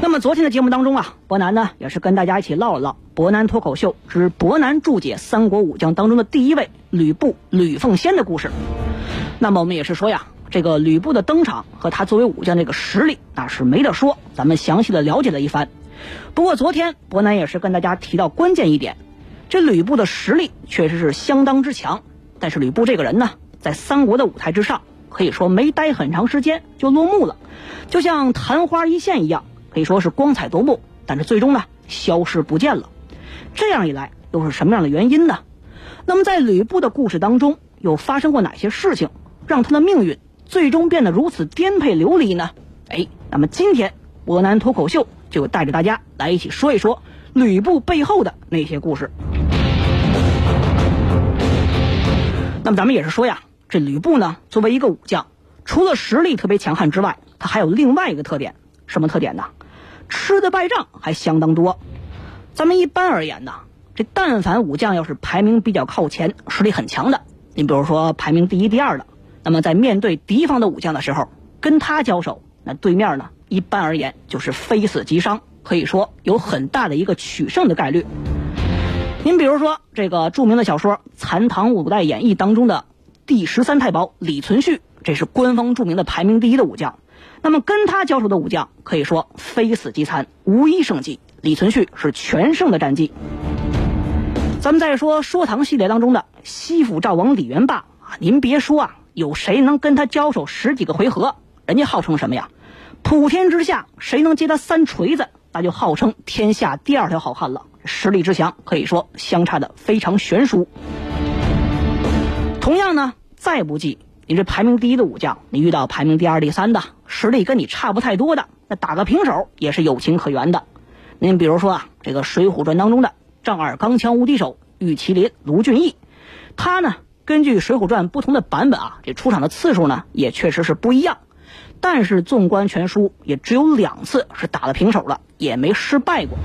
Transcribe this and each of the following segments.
那么昨天的节目当中啊，博南呢也是跟大家一起唠了唠《博南脱口秀之博南注解三国武将》当中的第一位吕布吕奉先的故事。那么我们也是说呀，这个吕布的登场和他作为武将这个实力那是没得说，咱们详细的了解了一番。不过昨天博南也是跟大家提到关键一点，这吕布的实力确实是相当之强，但是吕布这个人呢，在三国的舞台之上，可以说没待很长时间就落幕了，就像昙花一现一样。可以说是光彩夺目，但是最终呢消失不见了。这样一来，又是什么样的原因呢？那么在吕布的故事当中，又发生过哪些事情，让他的命运最终变得如此颠沛流离呢？哎，那么今天博南脱口秀就带着大家来一起说一说吕布背后的那些故事。那么咱们也是说呀，这吕布呢，作为一个武将，除了实力特别强悍之外，他还有另外一个特点，什么特点呢？吃的败仗还相当多，咱们一般而言呢，这但凡武将要是排名比较靠前、实力很强的，你比如说排名第一、第二的，那么在面对敌方的武将的时候，跟他交手，那对面呢，一般而言就是非死即伤，可以说有很大的一个取胜的概率。您比如说这个著名的小说《残唐五代演义》当中的第十三太保李存勖，这是官方著名的排名第一的武将。那么跟他交手的武将可以说非死即残，无一胜绩。李存勖是全胜的战绩。咱们再说说唐系列当中的西府赵王李元霸啊，您别说啊，有谁能跟他交手十几个回合？人家号称什么呀？普天之下谁能接他三锤子，那就号称天下第二条好汉了。实力之强，可以说相差的非常悬殊。同样呢，再不济，你这排名第一的武将，你遇到排名第二、第三的。实力跟你差不太多的，那打个平手也是有情可原的。您比如说啊，这个《水浒传》当中的丈二钢枪无敌手玉麒麟卢俊义，他呢根据《水浒传》不同的版本啊，这出场的次数呢也确实是不一样。但是纵观全书，也只有两次是打了平手了，也没失败过。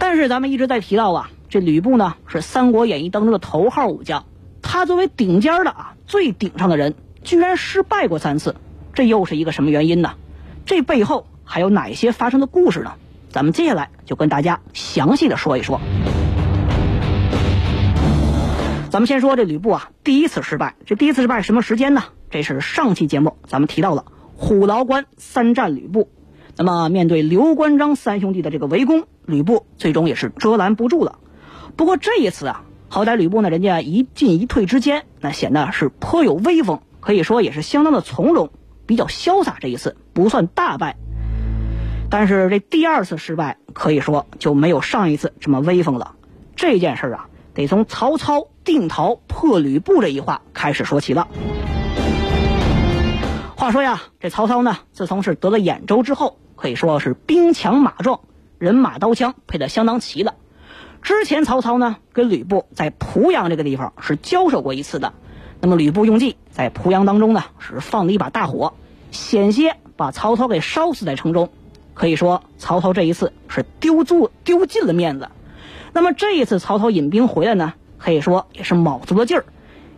但是咱们一直在提到啊，这吕布呢是《三国演义》当中的头号武将，他作为顶尖的啊最顶上的人，居然失败过三次。这又是一个什么原因呢？这背后还有哪些发生的故事呢？咱们接下来就跟大家详细的说一说。咱们先说这吕布啊，第一次失败。这第一次失败什么时间呢？这是上期节目咱们提到了虎牢关三战吕布。那么面对刘关张三兄弟的这个围攻，吕布最终也是遮拦不住了。不过这一次啊，好歹吕布呢，人家一进一退之间，那显得是颇有威风，可以说也是相当的从容。比较潇洒，这一次不算大败，但是这第二次失败可以说就没有上一次这么威风了。这件事啊，得从曹操定陶破吕布这一话开始说起了。话说呀，这曹操呢，自从是得了兖州之后，可以说是兵强马壮，人马刀枪配得相当齐了。之前曹操呢，跟吕布在濮阳这个地方是交手过一次的。那么吕布用计在濮阳当中呢，是放了一把大火，险些把曹操给烧死在城中。可以说曹操这一次是丢足丢尽了面子。那么这一次曹操引兵回来呢，可以说也是卯足了劲儿。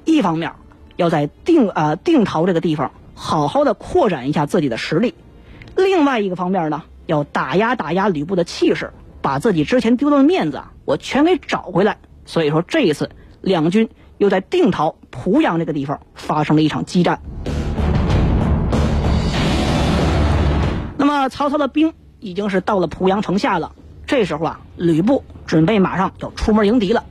一方面要在定呃定陶这个地方好好的扩展一下自己的实力，另外一个方面呢，要打压打压吕布的气势，把自己之前丢的面子啊，我全给找回来。所以说这一次两军。又在定陶濮阳这个地方发生了一场激战。那么曹操的兵已经是到了濮阳城下了。这时候啊，吕布准备马上要出门迎敌了。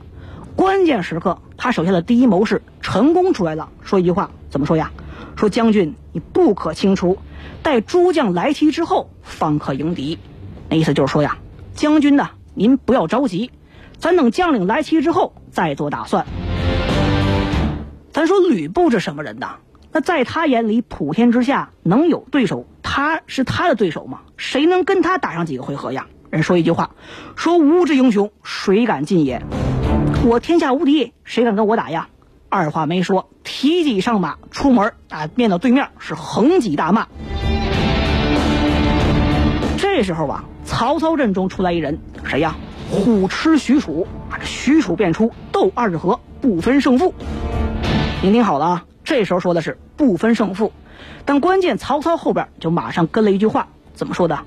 关键时刻，他手下的第一谋士陈宫出来了，说一句话，怎么说呀？说将军你不可轻出，待诸将来齐之后方可迎敌。那意思就是说呀，将军呢，您不要着急，咱等将领来齐之后再做打算。咱说吕布是什么人呐？那在他眼里，普天之下能有对手，他是他的对手吗？谁能跟他打上几个回合呀？人说一句话，说吾之英雄，谁敢进也？我天下无敌，谁敢跟我打呀？二话没说，提戟上马，出门啊，面到对面是横戟大骂。这时候啊，曹操阵中出来一人，谁呀？虎痴许褚啊！这许褚便出，斗二十合，不分胜负。您听好了啊，这时候说的是不分胜负，但关键曹操后边就马上跟了一句话，怎么说的？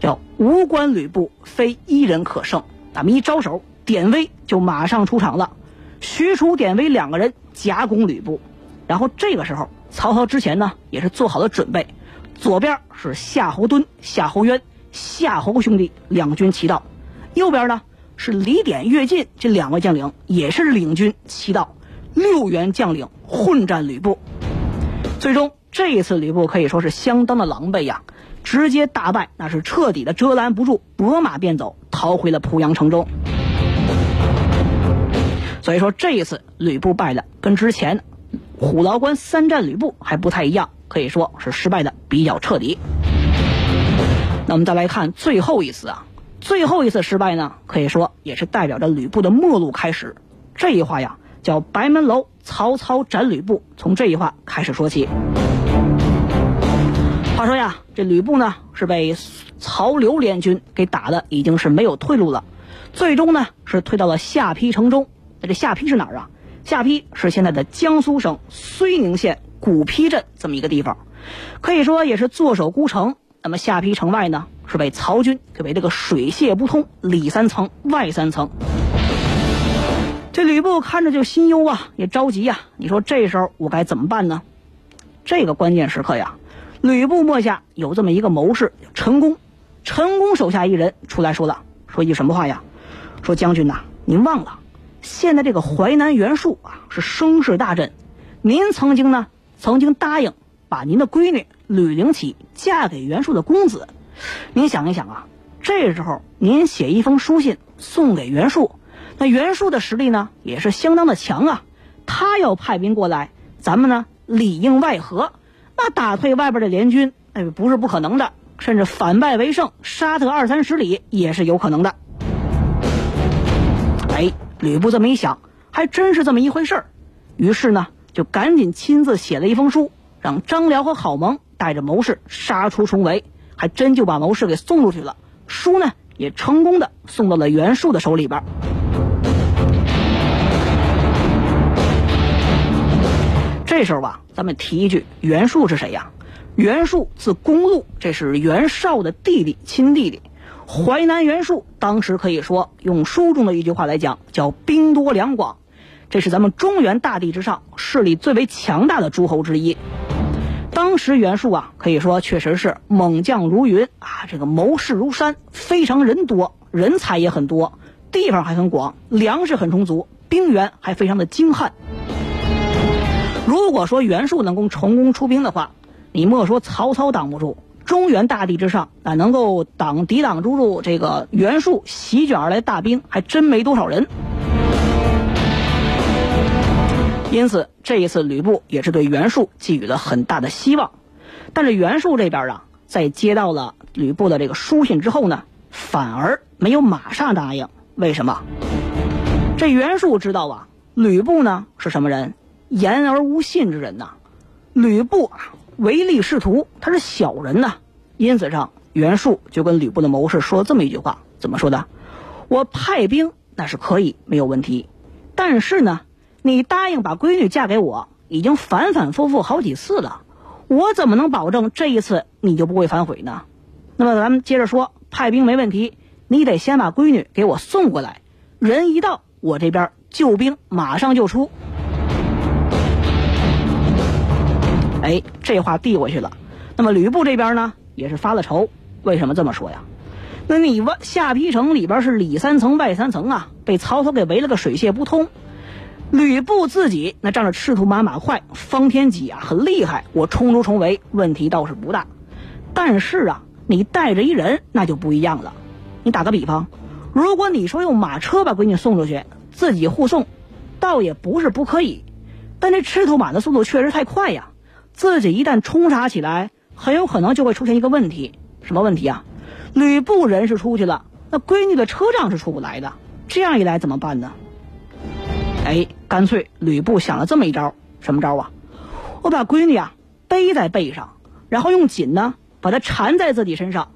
叫无关吕布，非一人可胜。咱们一招手，典韦就马上出场了。许褚、典韦两个人夹攻吕布，然后这个时候，曹操之前呢也是做好了准备，左边是夏侯惇、夏侯渊、夏侯兄弟两军齐到。右边呢是李典、乐进这两位将领，也是领军齐到，六员将领混战吕布。最终这一次吕布可以说是相当的狼狈呀，直接大败，那是彻底的遮拦不住，拨马便走，逃回了濮阳城中。所以说这一次吕布败的跟之前虎牢关三战吕布还不太一样，可以说是失败的比较彻底。那我们再来看最后一次啊。最后一次失败呢，可以说也是代表着吕布的末路开始。这一话呀，叫白门楼曹操斩吕布，从这一话开始说起。话说呀，这吕布呢是被曹刘联军给打的，已经是没有退路了。最终呢是退到了下邳城中。那这下邳是哪儿啊？下邳是现在的江苏省睢宁县古邳镇这么一个地方，可以说也是坐守孤城。那么下邳城外呢？是被曹军给围了个水泄不通，里三层外三层。这吕布看着就心忧啊，也着急呀。你说这时候我该怎么办呢？这个关键时刻呀，吕布末下有这么一个谋士陈宫，陈宫手下一人出来说了，说一句什么话呀？说将军呐，您忘了，现在这个淮南袁术啊是声势大振，您曾经呢曾经答应把您的闺女吕灵启嫁给袁术的公子。您想一想啊，这时候您写一封书信送给袁术，那袁术的实力呢也是相当的强啊。他要派兵过来，咱们呢里应外合，那打退外边的联军，哎，不是不可能的，甚至反败为胜，杀得二三十里也是有可能的。哎，吕布这么一想，还真是这么一回事儿，于是呢就赶紧亲自写了一封书，让张辽和郝萌带着谋士杀出重围。还真就把谋士给送出去了，书呢也成功的送到了袁术的手里边。这时候吧，咱们提一句，袁术是谁呀？袁术字公路，这是袁绍的弟弟，亲弟弟。淮南袁术当时可以说用书中的一句话来讲，叫兵多粮广，这是咱们中原大地之上势力最为强大的诸侯之一。当时袁术啊，可以说确实是猛将如云啊，这个谋士如山，非常人多，人才也很多，地方还很广，粮食很充足，兵源还非常的精悍。如果说袁术能够成功出兵的话，你莫说曹操挡不住，中原大地之上啊，能够挡抵挡住住这个袁术席卷而来大兵，还真没多少人。因此，这一次吕布也是对袁术寄予了很大的希望，但是袁术这边啊，在接到了吕布的这个书信之后呢，反而没有马上答应。为什么？这袁术知道啊，吕布呢是什么人？言而无信之人呐。吕布啊，唯利是图，他是小人呐。因此上，袁术就跟吕布的谋士说了这么一句话：怎么说的？我派兵那是可以，没有问题，但是呢。你答应把闺女嫁给我，已经反反复复好几次了，我怎么能保证这一次你就不会反悔呢？那么咱们接着说，派兵没问题，你得先把闺女给我送过来，人一到，我这边救兵马上就出。哎，这话递过去了。那么吕布这边呢，也是发了愁。为什么这么说呀？那你外下邳城里边是里三层外三层啊，被曹操给围了个水泄不通。吕布自己那仗着赤兔马马快，方天戟啊很厉害，我冲出重围问题倒是不大。但是啊，你带着一人那就不一样了。你打个比方，如果你说用马车把闺女送出去，自己护送，倒也不是不可以。但这赤兔马的速度确实太快呀，自己一旦冲杀起来，很有可能就会出现一个问题。什么问题啊？吕布人是出去了，那闺女的车仗是出不来的，这样一来怎么办呢？哎，干脆吕布想了这么一招，什么招啊？我把闺女啊背在背上，然后用锦呢把她缠在自己身上，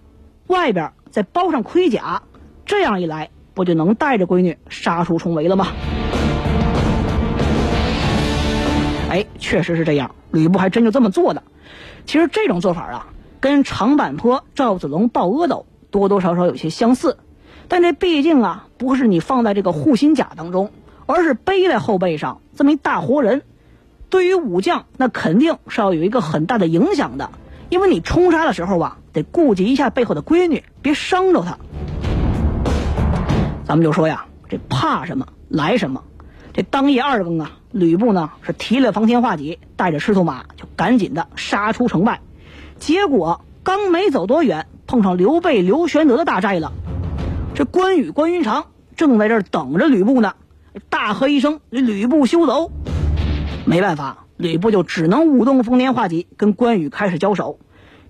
外边再包上盔甲，这样一来不就能带着闺女杀出重围了吗？哎，确实是这样，吕布还真就这么做的。其实这种做法啊，跟长坂坡赵子龙抱阿斗多多少少有些相似，但这毕竟啊不是你放在这个护心甲当中，而是背在后背上这么一大活人。对于武将，那肯定是要有一个很大的影响的，因为你冲杀的时候啊，得顾及一下背后的闺女，别伤着她。咱们就说呀，这怕什么来什么。这当夜二更啊，吕布呢是提了方天画戟，带着赤兔马就赶紧的杀出城外。结果刚没走多远，碰上刘备刘玄德的大寨了。这关羽关云长正在这儿等着吕布呢，大喝一声：“吕布休走！”没办法，吕布就只能舞动风天画戟跟关羽开始交手。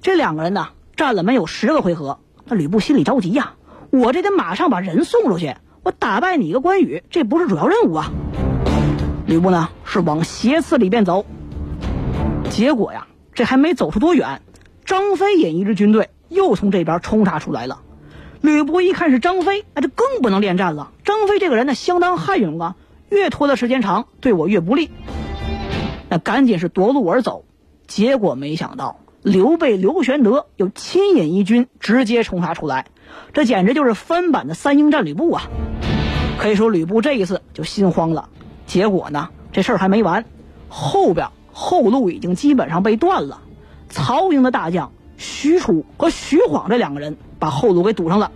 这两个人呢战了没有十个回合，那吕布心里着急呀，我这得马上把人送出去。我打败你一个关羽，这不是主要任务啊！吕布呢是往斜刺里边走，结果呀，这还没走出多远，张飞引一支军队又从这边冲杀出来了。吕布一看是张飞，那就更不能恋战了。张飞这个人呢相当悍勇啊，越拖的时间长，对我越不利。那赶紧是夺路而走，结果没想到刘备刘玄德又亲引一军直接冲杀出来，这简直就是翻版的三英战吕布啊！可以说吕布这一次就心慌了，结果呢，这事儿还没完，后边后路已经基本上被断了。曹营的大将许褚和徐晃这两个人把后路给堵上了。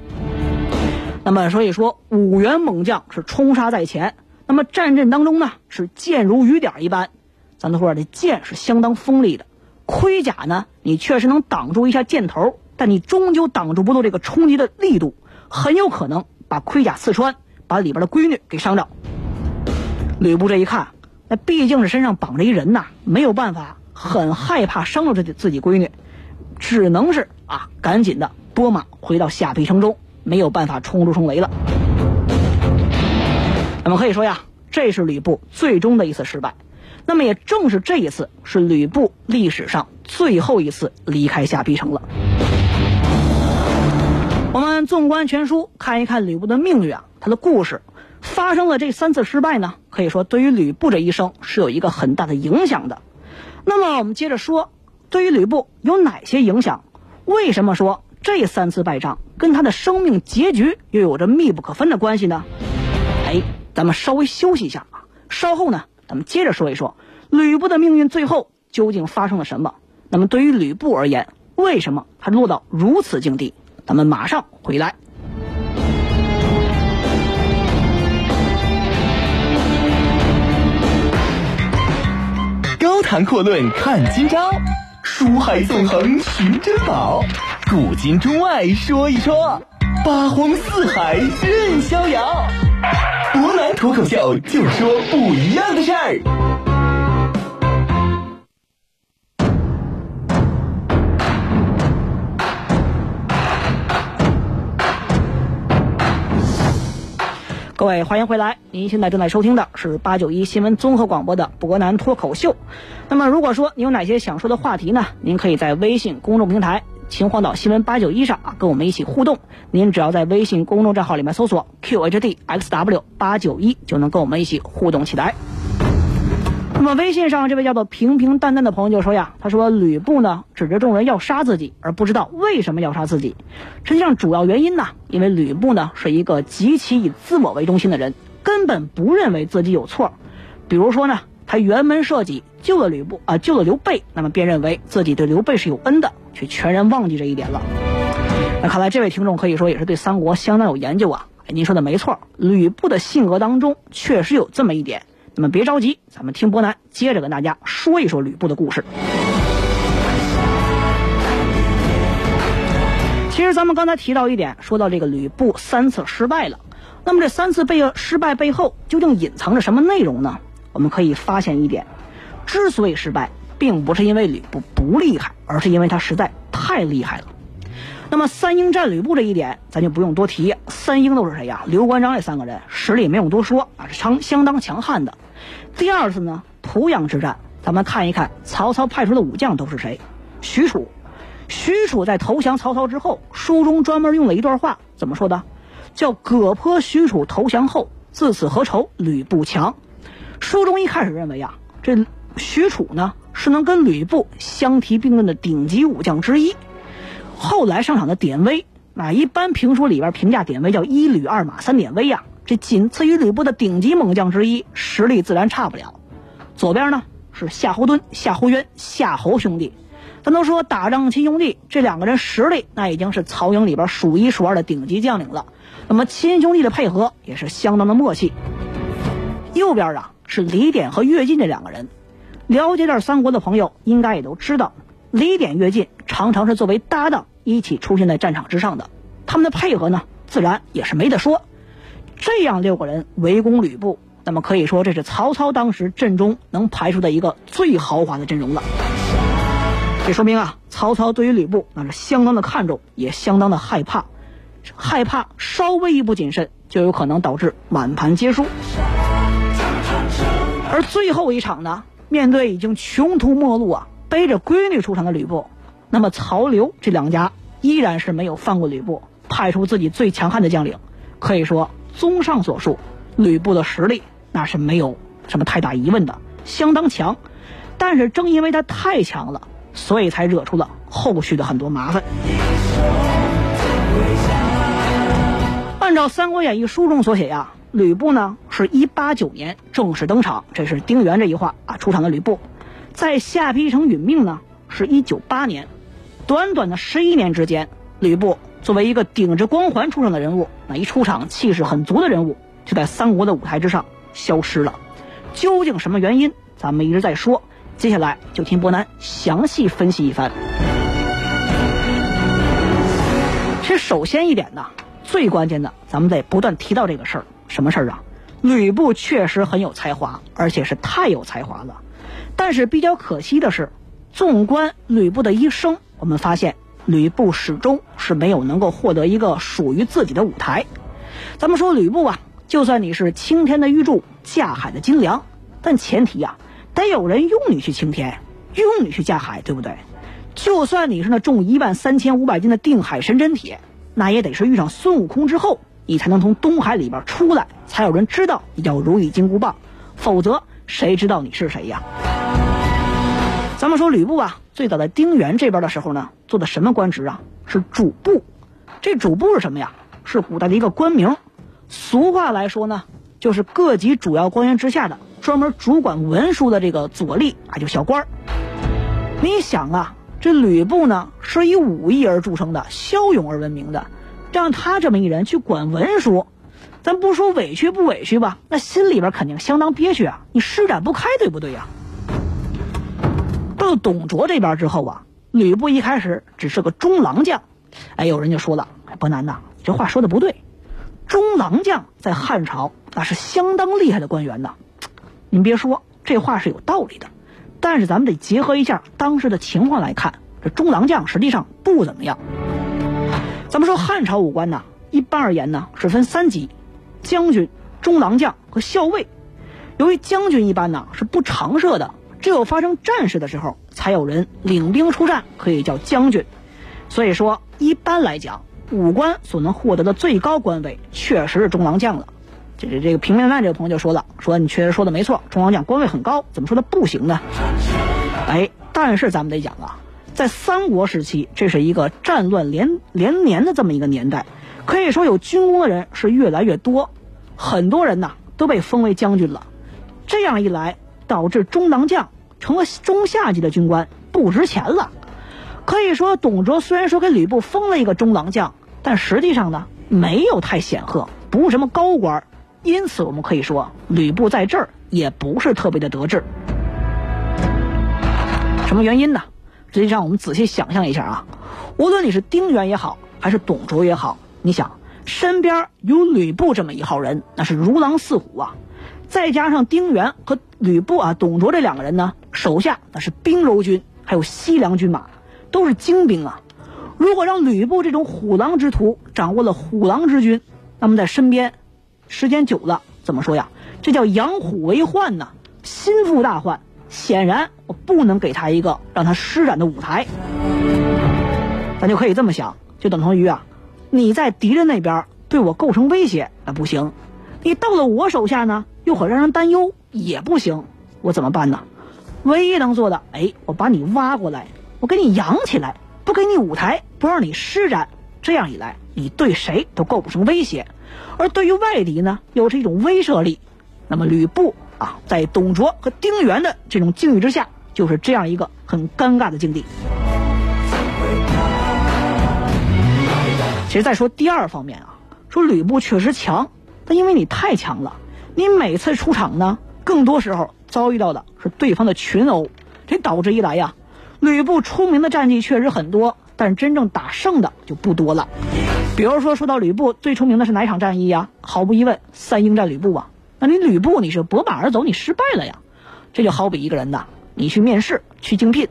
那么所以说，五员猛将是冲杀在前，那么战阵当中呢是箭如雨点一般。咱都说这箭是相当锋利的，盔甲呢你确实能挡住一下箭头，但你终究挡住不住这个冲击的力度，很有可能把盔甲刺穿。把里边的闺女给伤着。吕布这一看，那毕竟是身上绑着一人呐，没有办法，很害怕伤着自己自己闺女，只能是啊，赶紧的拨马回到下邳城中，没有办法冲出重围了。那么可以说呀，这是吕布最终的一次失败。那么也正是这一次，是吕布历史上最后一次离开下邳城了。我们纵观全书，看一看吕布的命运啊。他的故事发生了这三次失败呢，可以说对于吕布这一生是有一个很大的影响的。那么我们接着说，对于吕布有哪些影响？为什么说这三次败仗跟他的生命结局又有着密不可分的关系呢？哎，咱们稍微休息一下啊，稍后呢，咱们接着说一说吕布的命运最后究竟发生了什么。那么对于吕布而言，为什么他落到如此境地？咱们马上回来。高谈阔论看今朝，书海纵横寻珍宝，古今中外说一说，八荒四海任逍遥。博南脱口秀就说不一样的事儿。各位，欢迎回来！您现在正在收听的是八九一新闻综合广播的博南脱口秀。那么，如果说你有哪些想说的话题呢？您可以在微信公众平台“秦皇岛新闻八九一”上啊，跟我们一起互动。您只要在微信公众账号里面搜索 “qhdxw 八九一”，就能跟我们一起互动起来。那么微信上这位叫做平平淡淡的朋友就说呀，他说吕布呢指着众人要杀自己，而不知道为什么要杀自己。实际上主要原因呢，因为吕布呢是一个极其以自我为中心的人，根本不认为自己有错。比如说呢，他辕门射戟救了吕布啊，救了刘备，那么便认为自己对刘备是有恩的，却全然忘记这一点了。那看来这位听众可以说也是对三国相当有研究啊。您说的没错，吕布的性格当中确实有这么一点。那么别着急，咱们听伯南接着跟大家说一说吕布的故事。其实咱们刚才提到一点，说到这个吕布三次失败了，那么这三次背失败背后究竟隐藏着什么内容呢？我们可以发现一点，之所以失败，并不是因为吕布不厉害，而是因为他实在太厉害了。那么三英战吕布这一点，咱就不用多提。三英都是谁呀？刘关张这三个人实力没用多说啊，是强相当强悍的。第二次呢，濮阳之战，咱们看一看曹操派出的武将都是谁？许褚，许褚在投降曹操之后，书中专门用了一段话，怎么说的？叫“葛坡许褚投降后，自此何愁吕布强”。书中一开始认为啊，这许褚呢是能跟吕布相提并论的顶级武将之一。后来上场的典韦，啊，一般评书里边评价典韦叫一吕二马三典韦呀，这仅次于吕布的顶级猛将之一，实力自然差不了。左边呢是夏侯惇、夏侯渊、夏侯兄弟，咱都说打仗亲兄弟，这两个人实力那已经是曹营里边数一数二的顶级将领了。那么亲兄弟的配合也是相当的默契。右边啊是李典和乐进这两个人，了解点三国的朋友应该也都知道。李典、乐进常常是作为搭档一起出现在战场之上的，他们的配合呢，自然也是没得说。这样六个人围攻吕布，那么可以说这是曹操当时阵中能排出的一个最豪华的阵容了。这说明啊，曹操对于吕布那是相当的看重，也相当的害怕，害怕稍微一不谨慎，就有可能导致满盘皆输。而最后一场呢，面对已经穷途末路啊。背着闺女出场的吕布，那么曹刘这两家依然是没有放过吕布，派出自己最强悍的将领。可以说，综上所述，吕布的实力那是没有什么太大疑问的，相当强。但是正因为他太强了，所以才惹出了后续的很多麻烦。按照《三国演义》书中所写呀，吕布呢是一八九年正式登场，这是丁原这一话啊出场的吕布。在下邳城殒命呢，是一九八年，短短的十一年之间，吕布作为一个顶着光环出场的人物，那一出场气势很足的人物，就在三国的舞台之上消失了。究竟什么原因？咱们一直在说，接下来就听伯南详细分析一番。其实首先一点呢，最关键的，咱们得不断提到这个事儿，什么事儿啊？吕布确实很有才华，而且是太有才华了。但是比较可惜的是，纵观吕布的一生，我们发现吕布始终是没有能够获得一个属于自己的舞台。咱们说吕布啊，就算你是青天的玉柱，架海的金梁，但前提啊，得有人用你去青天，用你去架海，对不对？就算你是那重一万三千五百斤的定海神针铁，那也得是遇上孙悟空之后，你才能从东海里边出来，才有人知道你叫如意金箍棒，否则谁知道你是谁呀？咱们说吕布啊，最早在丁原这边的时候呢，做的什么官职啊？是主簿。这主簿是什么呀？是古代的一个官名。俗话来说呢，就是各级主要官员之下的专门主管文书的这个左吏啊，就小官儿。你想啊，这吕布呢是以武艺而著称的，骁勇而闻名的，让他这么一人去管文书，咱不说委屈不委屈吧，那心里边肯定相当憋屈啊，你施展不开，对不对呀？到董卓这边之后啊，吕布一开始只是个中郎将，哎，有人就说了，伯南呐，你这话说的不对，中郎将在汉朝那是相当厉害的官员呐。您别说，这话是有道理的，但是咱们得结合一下当时的情况来看，这中郎将实际上不怎么样。咱们说汉朝武官呢，一般而言呢是分三级：将军、中郎将和校尉。由于将军一般呢是不常设的。只有发生战事的时候，才有人领兵出战，可以叫将军。所以说，一般来讲，武官所能获得的最高官位，确实是中郎将了。这这这个平面漫这个朋友就说了，说你确实说的没错，中郎将官位很高，怎么说他不行呢？哎，但是咱们得讲啊，在三国时期，这是一个战乱连连年的这么一个年代，可以说有军功的人是越来越多，很多人呐都被封为将军了。这样一来。导致中郎将成了中下级的军官，不值钱了。可以说，董卓虽然说给吕布封了一个中郎将，但实际上呢，没有太显赫，不是什么高官。因此，我们可以说，吕布在这儿也不是特别的得志。什么原因呢？实际上，我们仔细想象一下啊，无论你是丁原也好，还是董卓也好，你想身边有吕布这么一号人，那是如狼似虎啊。再加上丁原和吕布啊，董卓这两个人呢，手下那是兵柔军，还有西凉军马，都是精兵啊。如果让吕布这种虎狼之徒掌握了虎狼之军，那么在身边时间久了，怎么说呀？这叫养虎为患呐，心腹大患。显然，我不能给他一个让他施展的舞台。咱就可以这么想，就等同于啊，你在敌人那边对我构成威胁，那不行；你到了我手下呢，又很让人担忧，也不行。我怎么办呢？唯一能做的，哎，我把你挖过来，我给你养起来，不给你舞台，不让你施展。这样一来，你对谁都构不成威胁，而对于外敌呢，又是一种威慑力。那么吕布啊，在董卓和丁原的这种境遇之下，就是这样一个很尴尬的境地。其实再说第二方面啊，说吕布确实强，但因为你太强了，你每次出场呢，更多时候遭遇到的是对方的群殴，这导致一来呀，吕布出名的战绩确实很多，但是真正打胜的就不多了。比如说说到吕布最出名的是哪场战役呀？毫无疑问，三英战吕布啊。那你吕布你是拨马而走，你失败了呀。这就好比一个人呐，你去面试去竞聘，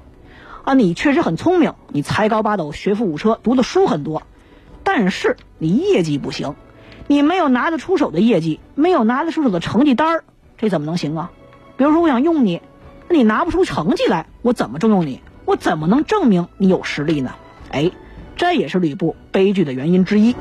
啊，你确实很聪明，你才高八斗，学富五车，读的书很多。但是你业绩不行，你没有拿得出手的业绩，没有拿得出手的成绩单儿，这怎么能行啊？比如说我想用你，那你拿不出成绩来，我怎么重用你？我怎么能证明你有实力呢？哎，这也是吕布悲剧的原因之一。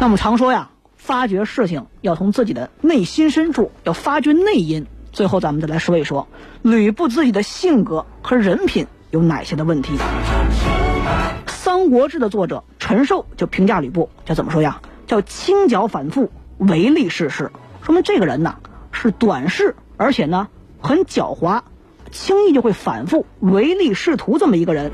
那么常说呀，发掘事情要从自己的内心深处，要发掘内因。最后咱们再来说一说吕布自己的性格和人品。有哪些的问题？《三国志》的作者陈寿就评价吕布，叫怎么说呀？叫轻脚反复，唯利是事。说明这个人呐是短视，而且呢很狡猾，轻易就会反复唯利是图这么一个人。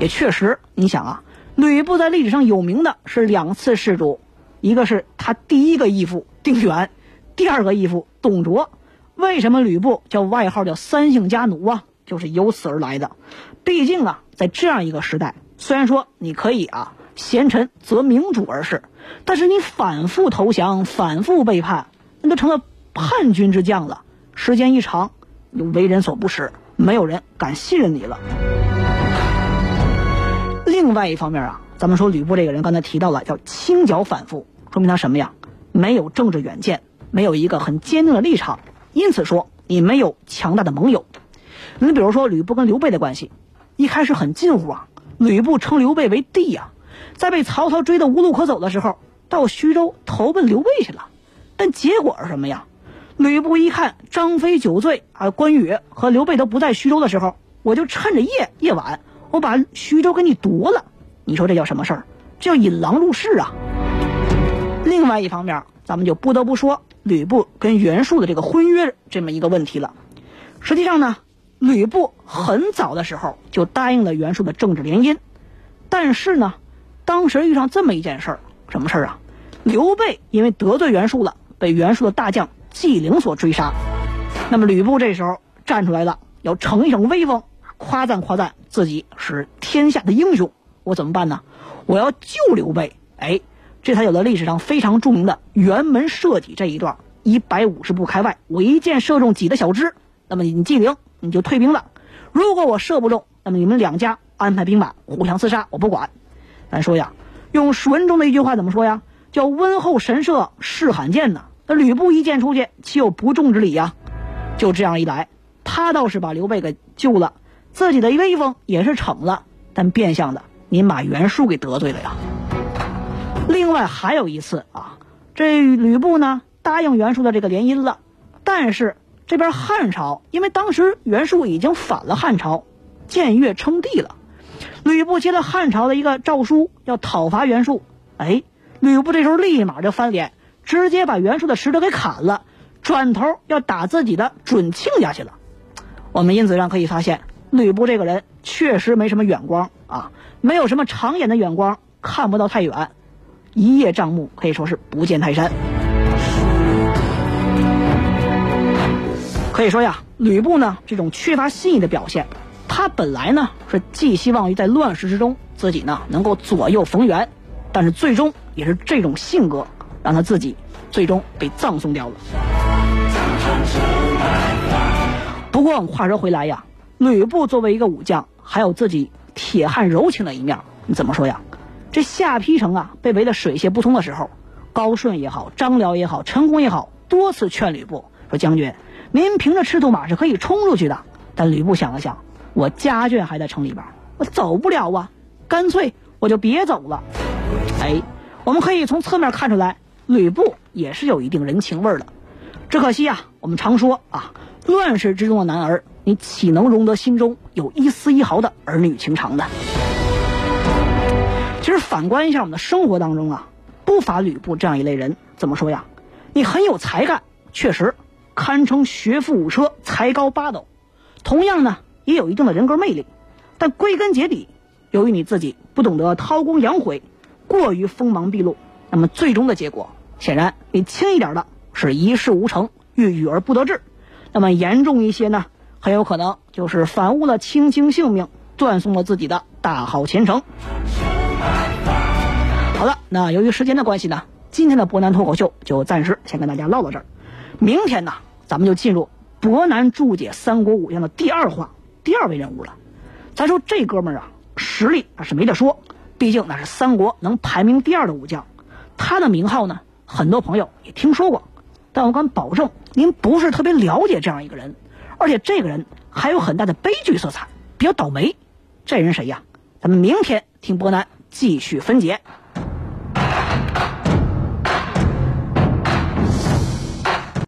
也确实，你想啊，吕布在历史上有名的是两次事主，一个是他第一个义父丁原，第二个义父董卓。为什么吕布叫外号叫三姓家奴啊？就是由此而来的，毕竟啊，在这样一个时代，虽然说你可以啊，贤臣择明主而事，但是你反复投降、反复背叛，那都成了叛军之将了。时间一长，为人所不识，没有人敢信任你了。另外一方面啊，咱们说吕布这个人，刚才提到了叫轻脚反复，说明他什么呀？没有政治远见，没有一个很坚定的立场，因此说你没有强大的盟友。你比如说吕布跟刘备的关系，一开始很近乎啊。吕布称刘备为弟呀，在被曹操追得无路可走的时候，到徐州投奔刘备去了。但结果是什么呀？吕布一看张飞酒醉啊，关羽和刘备都不在徐州的时候，我就趁着夜夜晚，我把徐州给你夺了。你说这叫什么事儿？这叫引狼入室啊！另外一方面，咱们就不得不说吕布跟袁术的这个婚约这么一个问题了。实际上呢。吕布很早的时候就答应了袁术的政治联姻，但是呢，当时遇上这么一件事儿，什么事儿啊？刘备因为得罪袁术了，被袁术的大将纪灵所追杀。那么吕布这时候站出来了，要逞一逞威风，夸赞夸赞自己是天下的英雄。我怎么办呢？我要救刘备。哎，这才有了历史上非常著名的辕门射戟这一段，一百五十步开外，我一箭射中戟的小支。那么你纪灵。你就退兵了。如果我射不中，那么你们两家安排兵马互相厮杀，我不管。咱说呀，用《史中的一句话怎么说呀？叫“温厚神射，是罕见”呐。那吕布一箭出去，岂有不中之理呀？就这样一来，他倒是把刘备给救了，自己的威风也是逞了，但变相的，您把袁术给得罪了呀。另外还有一次啊，这吕布呢答应袁术的这个联姻了，但是。这边汉朝，因为当时袁术已经反了汉朝，僭越称帝了。吕布接了汉朝的一个诏书，要讨伐袁术。哎，吕布这时候立马就翻脸，直接把袁术的使者给砍了，转头要打自己的准亲家去了。我们因此上可以发现，吕布这个人确实没什么远光啊，没有什么长眼的远光，看不到太远，一叶障目，可以说是不见泰山。可以说呀，吕布呢这种缺乏信义的表现，他本来呢是寄希望于在乱世之中自己呢能够左右逢源，但是最终也是这种性格让他自己最终被葬送掉了。不过话说回来呀，吕布作为一个武将，还有自己铁汉柔情的一面。你怎么说呀？这下邳城啊，被围得水泄不通的时候，高顺也好，张辽也好，陈宫也好多次劝吕布说：“将军，您凭着赤兔马是可以冲出去的。”但吕布想了想，我家眷还在城里边，我走不了啊，干脆我就别走了。哎，我们可以从侧面看出来，吕布也是有一定人情味的。只可惜啊，我们常说啊，乱世之中的男儿，你岂能容得心中有一丝一毫的儿女情长呢？其实反观一下我们的生活当中啊，不乏吕布这样一类人。怎么说呀？你很有才干，确实堪称学富五车，才高八斗。同样呢，也有一定的人格魅力。但归根结底，由于你自己不懂得韬光养晦，过于锋芒毕露，那么最终的结果，显然你轻一点的。是一事无成，郁郁而不得志；那么严重一些呢，很有可能就是反误了卿卿性命，断送了自己的大好前程。好了，那由于时间的关系呢，今天的博南脱口秀就暂时先跟大家唠到这儿。明天呢，咱们就进入博南注解《三国武将》的第二话，第二位人物了。咱说这哥们儿啊，实力那是没得说，毕竟那是三国能排名第二的武将，他的名号呢，很多朋友也听说过。但我敢保证，您不是特别了解这样一个人，而且这个人还有很大的悲剧色彩，比较倒霉。这人谁呀？咱们明天听波南继续分解。